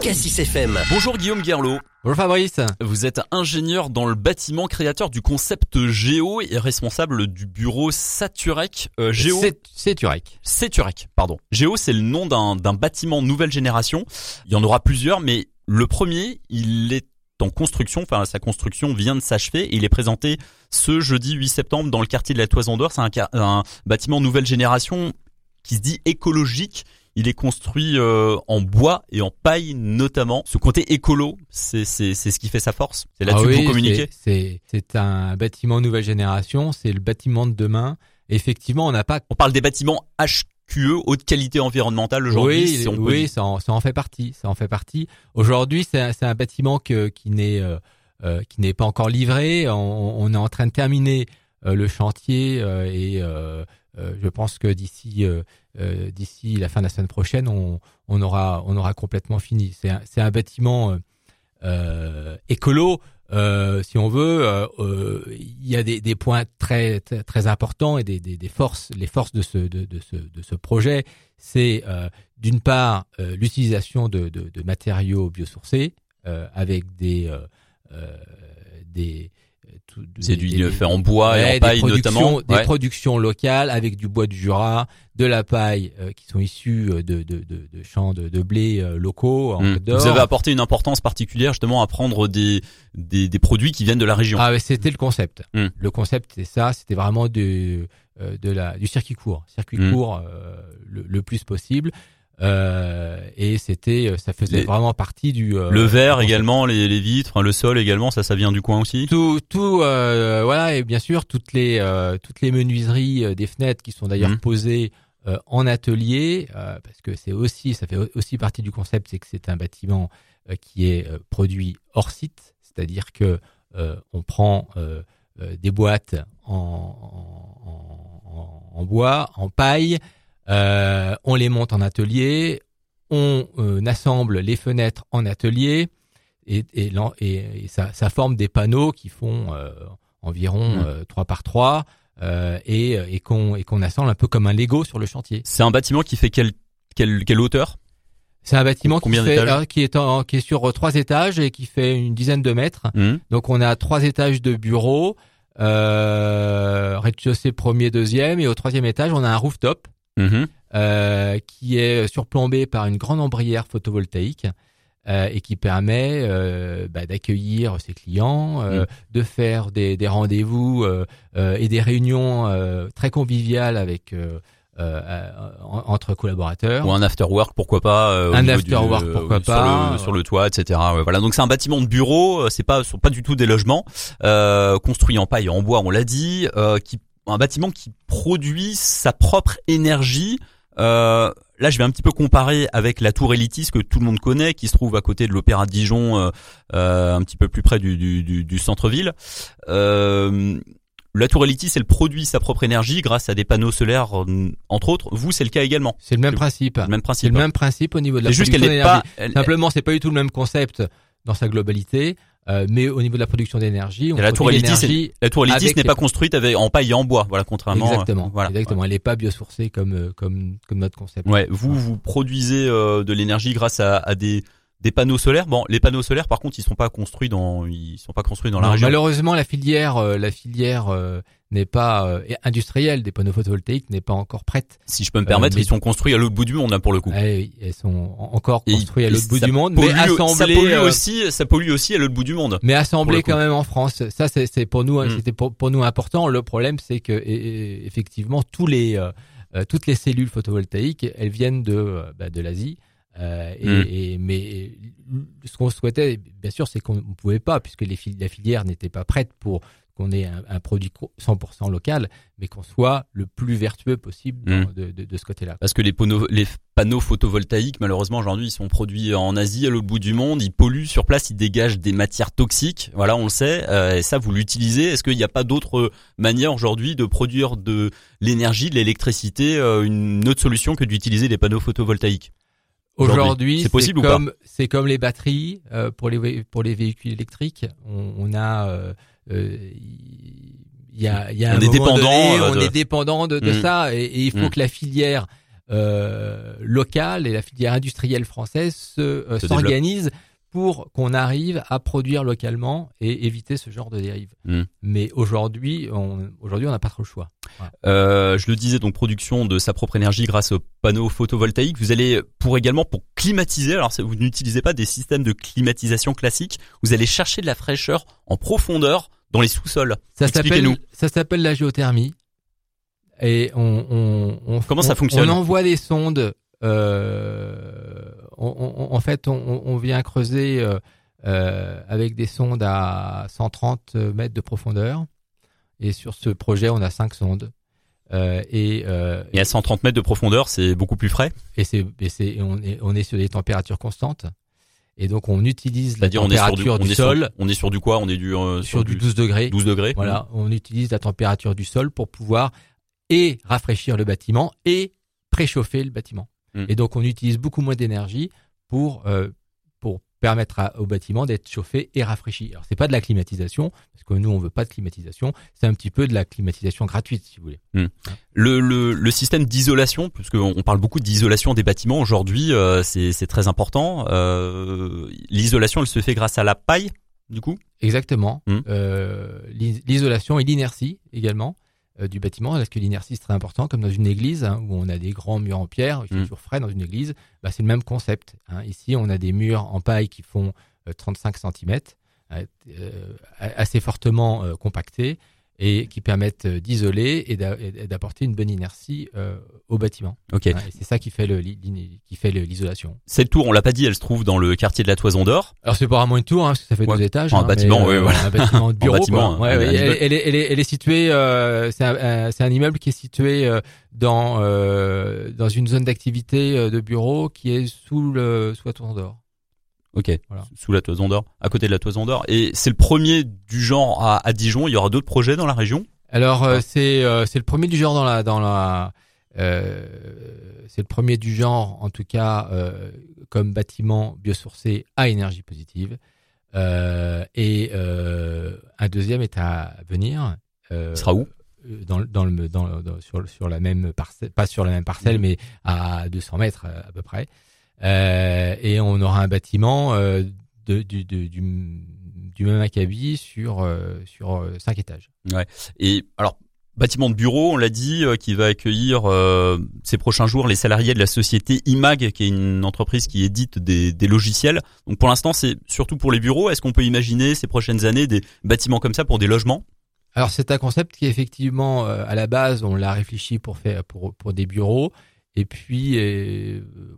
Cassis FM. Bonjour Guillaume Guerlot. Bonjour Fabrice. Vous êtes ingénieur dans le bâtiment, créateur du concept Géo et responsable du bureau Saturec. Euh, Géo. Saturec. Saturec, pardon. Géo, c'est le nom d'un bâtiment nouvelle génération. Il y en aura plusieurs, mais le premier, il est en construction, enfin sa construction vient de s'achever et il est présenté ce jeudi 8 septembre dans le quartier de la Toison d'Or. C'est un, un bâtiment nouvelle génération qui se dit écologique il est construit euh, en bois et en paille notamment. Ce côté écolo, c'est c'est c'est ce qui fait sa force. C'est là-dessus ah communiquer. C'est c'est un bâtiment nouvelle génération. C'est le bâtiment de demain. Effectivement, on n'a pas. On parle des bâtiments HQE, haute qualité environnementale aujourd'hui. Oui, oui, ça en, ça en fait partie. Ça en fait partie. Aujourd'hui, c'est un, un bâtiment que, qui n'est euh, euh, qui n'est pas encore livré. On, on, est en train de terminer le chantier et euh, je pense que d'ici euh, euh, d'ici la fin de la semaine prochaine, on, on aura on aura complètement fini. C'est un, un bâtiment écolo. si on veut, il y a des, des points très, très, importants et des, des, des, forces, les forces de ce de, de ce de ce projet, c'est d'une part l'utilisation de, de, de, matériaux biosourcés avec des des c'est du fait en bois et en paille notamment. Des productions locales avec du bois du Jura, de la paille euh, qui sont issues euh, de, de, de, de champs de, de blé euh, locaux. En mmh. Vous avez apporté une importance particulière justement à prendre des, des, des produits qui viennent de la région. Ah, c'était le concept. Mmh. Le concept, c'est ça. C'était vraiment de, de la, du circuit court, circuit mmh. court le, le, plus possible. Euh, et c'était, euh, ça faisait vraiment partie du. Euh, le verre également, les, les vitres, le sol également, ça, ça vient du coin aussi? Tout, tout, euh, voilà, et bien sûr toutes les toutes les menuiseries des fenêtres qui sont d'ailleurs mmh. posées en atelier, parce que c'est aussi, ça fait aussi partie du concept, c'est que c'est un bâtiment qui est produit hors site, c'est-à-dire que on prend des boîtes en, en, en, en bois, en paille. Euh, on les monte en atelier, on euh, assemble les fenêtres en atelier et, et, et, ça, ça, forme des panneaux qui font euh, environ mmh. 3 par 3 et, et qu'on et qu'on assemble un peu comme un Lego sur le chantier. C'est un bâtiment qui fait quelle quelle, quelle hauteur? C'est un bâtiment qui, fait, qui, est en, qui est sur trois étages et qui fait une dizaine de mètres. Mmh. Donc on a trois étages de bureaux, euh, rez-de-chaussée premier, deuxième, et au troisième étage on a un rooftop Mhm. Euh, qui est surplombé par une grande ombrière photovoltaïque. Euh, et qui permet euh, bah, d'accueillir ses clients, mhm. de faire des, des rendez-vous et des réunions très conviviales avec entre collaborateurs. Ou un after work, pourquoi pas Un after work, pourquoi pas sur le, sur le toit, etc. voilà, donc c'est un bâtiment de bureau, c'est pas sont pas du tout des logements construits en paille et en bois, on l'a dit, qui un bâtiment qui produit sa propre énergie. Euh, là, je vais un petit peu comparer avec la Tour Elitis que tout le monde connaît, qui se trouve à côté de l'Opéra de Dijon, euh, euh, un petit peu plus près du, du, du, centre-ville. la Tour Elitis, elle produit sa propre énergie grâce à des panneaux solaires, entre autres. Vous, c'est le cas également. C'est le même principe. Le même principe. C'est le même principe au niveau de la juste production d'énergie. Pas, Simplement, c'est pas du tout le même concept dans sa globalité. Euh, mais au niveau de la production d'énergie, la tour Elitis, la tour n'est pas construite avec en paille et en bois, voilà contrairement. Exactement. Euh, voilà, exactement. Elle n'est pas biosourcée comme euh, comme comme notre concept. Ouais. Vous vous produisez de l'énergie grâce à, à des des panneaux solaires. Bon, les panneaux solaires, par contre, ils sont pas construits dans, ils sont pas construits dans la région. Malheureusement, la filière, euh, la filière euh, n'est pas euh, industrielle des panneaux photovoltaïques n'est pas encore prête. Si je peux me permettre, ils sont construits à l'autre bout du monde, hein, pour le coup. Eh oui, ils sont encore construits à l'autre bout du monde, mais assemblés. Ça pollue aussi, ça pollue aussi à l'autre bout du monde. Mais assemblés quand même en France. Ça, c'est pour nous, mm. c'était pour, pour, nous important. Le problème, c'est que effectivement, tous les toutes les cellules photovoltaïques, elles viennent de bah, de l'Asie. Euh, et, mm. et, mais ce qu'on souhaitait, bien sûr, c'est qu'on ne pouvait pas, puisque les la filière n'était pas prête pour qu'on ait un, un, produit 100% local, mais qu'on soit le plus vertueux possible mm. de, de, de, ce côté-là. Parce que les, panneaux, les panneaux photovoltaïques, malheureusement, aujourd'hui, ils sont produits en Asie, à l'autre bout du monde, ils polluent sur place, ils dégagent des matières toxiques. Voilà, on le sait. Euh, et ça, vous l'utilisez. Est-ce qu'il n'y a pas d'autre manière aujourd'hui de produire de l'énergie, de l'électricité, euh, une autre solution que d'utiliser des panneaux photovoltaïques? Aujourd'hui, c'est possible comme, C'est comme les batteries euh, pour les pour les véhicules électriques. On, on a il y a, y a on un est dépendant donné, on est dépendant de, de mmh. ça et, il faut mmh. que la filière euh, locale et la filière industrielle française se, s'organise pour qu'on arrive à produire localement et éviter ce genre de dérive. Hmm. Mais aujourd'hui, on, aujourd'hui, on n'a pas trop le choix. Euh, je le disais, donc production de sa propre énergie grâce aux panneaux photovoltaïques. Vous allez pour également pour climatiser. Alors vous n'utilisez pas des systèmes de climatisation classiques. Vous allez chercher de la fraîcheur en profondeur dans les sous-sols. Ça s'appelle ça s'appelle la géothermie. Et on, on, on comment ça fonctionne On envoie des sondes euh, en fait, on, vient creuser euh, euh, avec des sondes à 130 mètres de profondeur. Et sur ce projet, on a cinq sondes. et, à 130 mètres de profondeur, c'est beaucoup plus frais. Et c'est, on est, on est sur des températures constantes. Et donc on utilise la température du, sol. on est sur du quoi? On est du sur, du 12 degrés. 12 degrés. Voilà, on utilise la température du sol pour pouvoir et rafraîchir le bâtiment et préchauffer le bâtiment. Mm. Et donc on utilise beaucoup moins d'énergie pour euh, permettre au bâtiment d'être chauffé et rafraîchi. Alors c'est pas de la climatisation parce que nous on veut pas de climatisation, c'est un petit peu de la climatisation gratuite si vous voulez. Mm. Le, le, le système d'isolation, puisque on parle beaucoup d'isolation des bâtiments aujourd'hui, euh, c'est c'est très important. Euh, l'isolation elle se fait grâce à la paille du coup? Exactement. Mm. Euh, l'isolation et l'inertie également. Euh, du bâtiment, parce que l'inertie c'est très important, comme dans une église hein, où on a des grands murs en pierre, il fait mm. toujours frais dans une église, bah, c'est le même concept. Hein. Ici, on a des murs en paille qui font 35 euh, cm, euh, assez fortement compactés, et qui permettent euh, d'isoler et d'apporter une bonne inertie euh, au bâtiment. Ok. C'est ça qui fait le qui fait l'isolation. Cette tour, on l'a pas dit, elle se trouve dans le quartier de la Toison d'Or. Alors c'est pas vraiment une tour, hein, parce que ça fait deux étages. un hein, bâtiment, oui, euh, voilà. un bâtiment de bureau. un bâtiment, ouais, elle, elle, est, elle, est, elle est située. Euh, c'est un, un, immeuble qui est situé dans dans une zone d'activité de bureau qui est sous le sous la Toison d'Or. Ok. Voilà. Sous la toison d'or, à côté de la toison d'or. Et c'est le premier du genre à, à Dijon. Il y aura d'autres projets dans la région? Alors euh, c'est euh, c'est le premier du genre dans la dans la euh, c'est le premier du genre en tout cas euh, comme bâtiment biosourcé à énergie positive. et un deuxième est à venir. Il sera où? dans, dans le dans, sur sur la même parcelle, pas sur la même parcelle, mmh. mais à 200 mètres à peu près. Euh, et on aura un bâtiment euh, de, du, du, du, même acabit sur euh, sur cinq étages. Ouais. Et alors bâtiment de bureau, on l'a dit, qui va accueillir ces prochains jours les salariés de la société IMAG, qui est une entreprise qui édite des, des logiciels. Donc pour l'instant, c'est surtout pour les bureaux. Est-ce qu'on peut imaginer ces prochaines années des bâtiments comme ça pour des logements? Alors c'est un concept qui effectivement, à la base, on l'a réfléchi pour faire pour pour des bureaux. Et puis, euh, on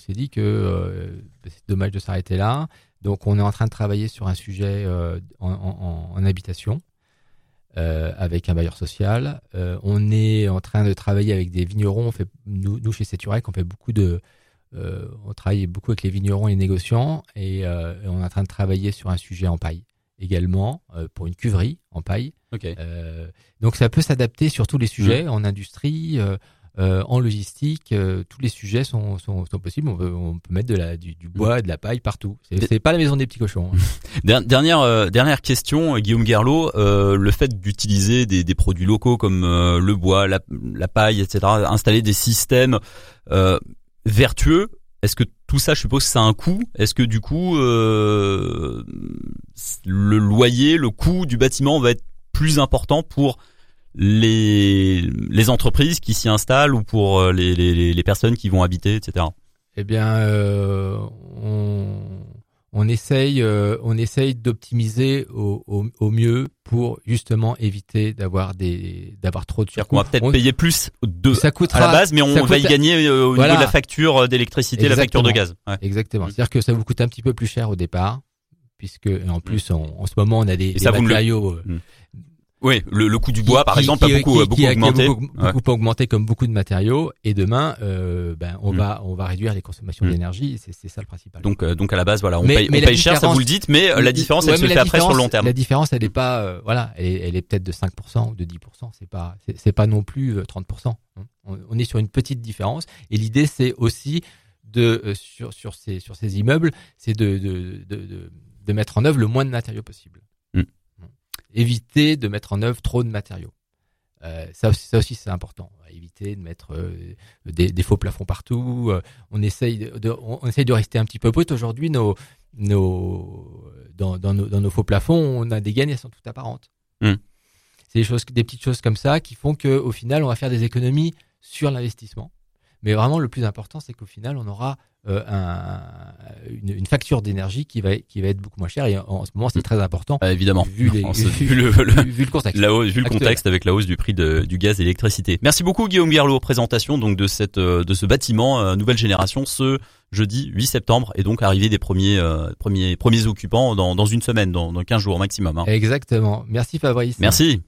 s'est dit que euh, c'est dommage de s'arrêter là. Donc, on est en train de travailler sur un sujet euh, en, habitation avec un bailleur social. on est en train de travailler avec des vignerons. On fait, nous, nous chez Seturec, on fait beaucoup de, on travaille beaucoup avec les vignerons et les négociants, et, on est en train de travailler sur un sujet en paille également pour une cuverie en paille. donc, ça peut s'adapter sur tous les sujets, mmh. en industrie euh, en logistique, euh, tous les sujets sont, sont, sont possibles. On peut, on peut, mettre de la, du, du bois, de la paille partout. C'est pas la maison des petits cochons. Hein. dernière euh, dernière question, Guillaume Gerlot. le fait d'utiliser des, des, produits locaux comme le bois, la, la, paille, etc., installer des systèmes vertueux. Est-ce que tout ça, je suppose, ça a un coût? Est-ce que du coup, le loyer, le coût du bâtiment va être plus important pour les, les entreprises qui s'y installent ou pour euh, les, les, les, personnes qui vont habiter, etc. Eh bien, euh, on, on essaye, euh, on essaye d'optimiser au, au, au, mieux pour justement éviter d'avoir des, d'avoir trop de surcoûts. On va peut-être payer plus de ça coûtera, à la base, mais on va y gagner euh, au niveau de la facture d'électricité, la facture de gaz. Ouais. Exactement. C'est-à-dire que ça vous coûte un petit peu plus cher au départ, puisque en plus, en ce moment, on a des, des matériaux. Le... Oui, le, le coût du bois, par exemple, a beaucoup, beaucoup augmenté. beaucoup, beaucoup augmenté comme beaucoup de matériaux. Et demain, euh, ben, on mm. va, on va réduire les consommations mm. d'énergie. C'est, c'est ça le principal. Donc, euh, donc à la base, voilà, on paye, on paye cher, ça vous le dites, mais euh, la différence, elle se fait après sur le long terme. La différence, elle est pas, euh, voilà, elle, elle est peut-être de 5% ou de 10%. C'est pas, c'est, c'est pas non plus 30%. Hein. On, on, est sur une petite différence. Et l'idée, c'est aussi de sur sur ces sur ces immeubles, c'est de de, de de de mettre en œuvre le moins de matériaux possible éviter de mettre en œuvre trop de matériaux. Euh, ça, aussi, ça aussi, c'est important. Éviter de mettre euh, des, des, faux plafonds partout. Euh, on essaye de, on, essaye de rester un petit peu brut. Aujourd'hui, nos, nos, dans, dans, nos, dans nos faux plafonds, on a des gains, elles sont toutes apparentes. Hmm. C'est des choses, des petites choses comme ça qui font que, au final, on va faire des économies sur l'investissement. Mais vraiment, le plus important, c'est qu'au final, on aura euh, un, une, une, facture d'énergie qui va qui va être beaucoup moins chère. Et en, ce moment c'est très important. Euh, évidemment. Vu, les, vu, le, vu, le contexte. la, vu le contexte avec la hausse du prix de, du gaz et l'électricité. Merci beaucoup Guillaume Guerlot présentation donc de cette euh, de ce bâtiment euh, nouvelle génération ce jeudi 8 septembre et donc arrivée des premiers euh, premiers premiers occupants dans, dans une semaine dans, dans 15 jours maximum hein. exactement. Merci Fabrice. Merci